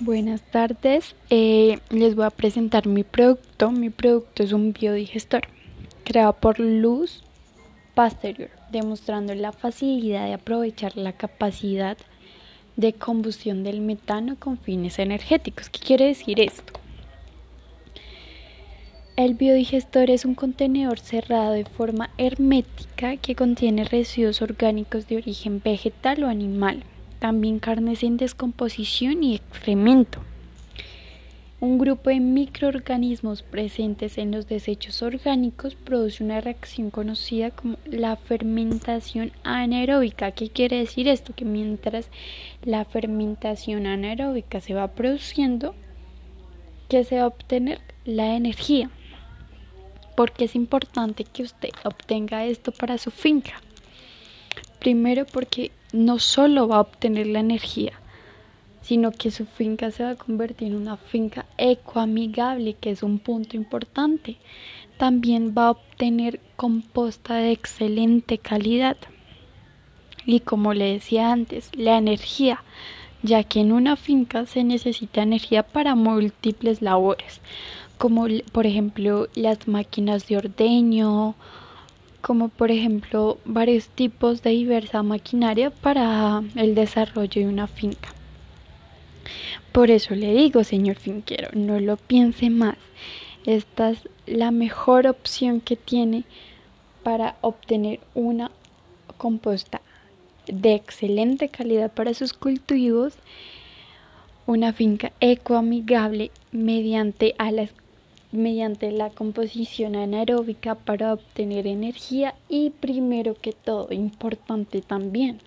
Buenas tardes, eh, les voy a presentar mi producto. Mi producto es un biodigestor creado por Luz Pasterior, demostrando la facilidad de aprovechar la capacidad de combustión del metano con fines energéticos. ¿Qué quiere decir esto? El biodigestor es un contenedor cerrado de forma hermética que contiene residuos orgánicos de origen vegetal o animal también carnes en descomposición y excremento. Un grupo de microorganismos presentes en los desechos orgánicos produce una reacción conocida como la fermentación anaeróbica. ¿Qué quiere decir esto? Que mientras la fermentación anaeróbica se va produciendo, ¿qué se va a obtener? La energía. Porque es importante que usted obtenga esto para su finca. Primero porque no solo va a obtener la energía, sino que su finca se va a convertir en una finca ecoamigable, que es un punto importante. También va a obtener composta de excelente calidad. Y como le decía antes, la energía, ya que en una finca se necesita energía para múltiples labores, como por ejemplo las máquinas de ordeño, como por ejemplo varios tipos de diversa maquinaria para el desarrollo de una finca. Por eso le digo, señor finquero, no lo piense más. Esta es la mejor opción que tiene para obtener una composta de excelente calidad para sus cultivos, una finca ecoamigable mediante a las mediante la composición anaeróbica para obtener energía y primero que todo, importante también,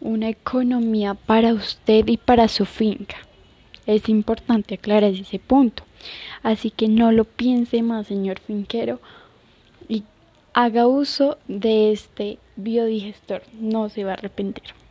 una economía para usted y para su finca. Es importante aclarar ese punto. Así que no lo piense más, señor finquero, y haga uso de este biodigestor. No se va a arrepentir.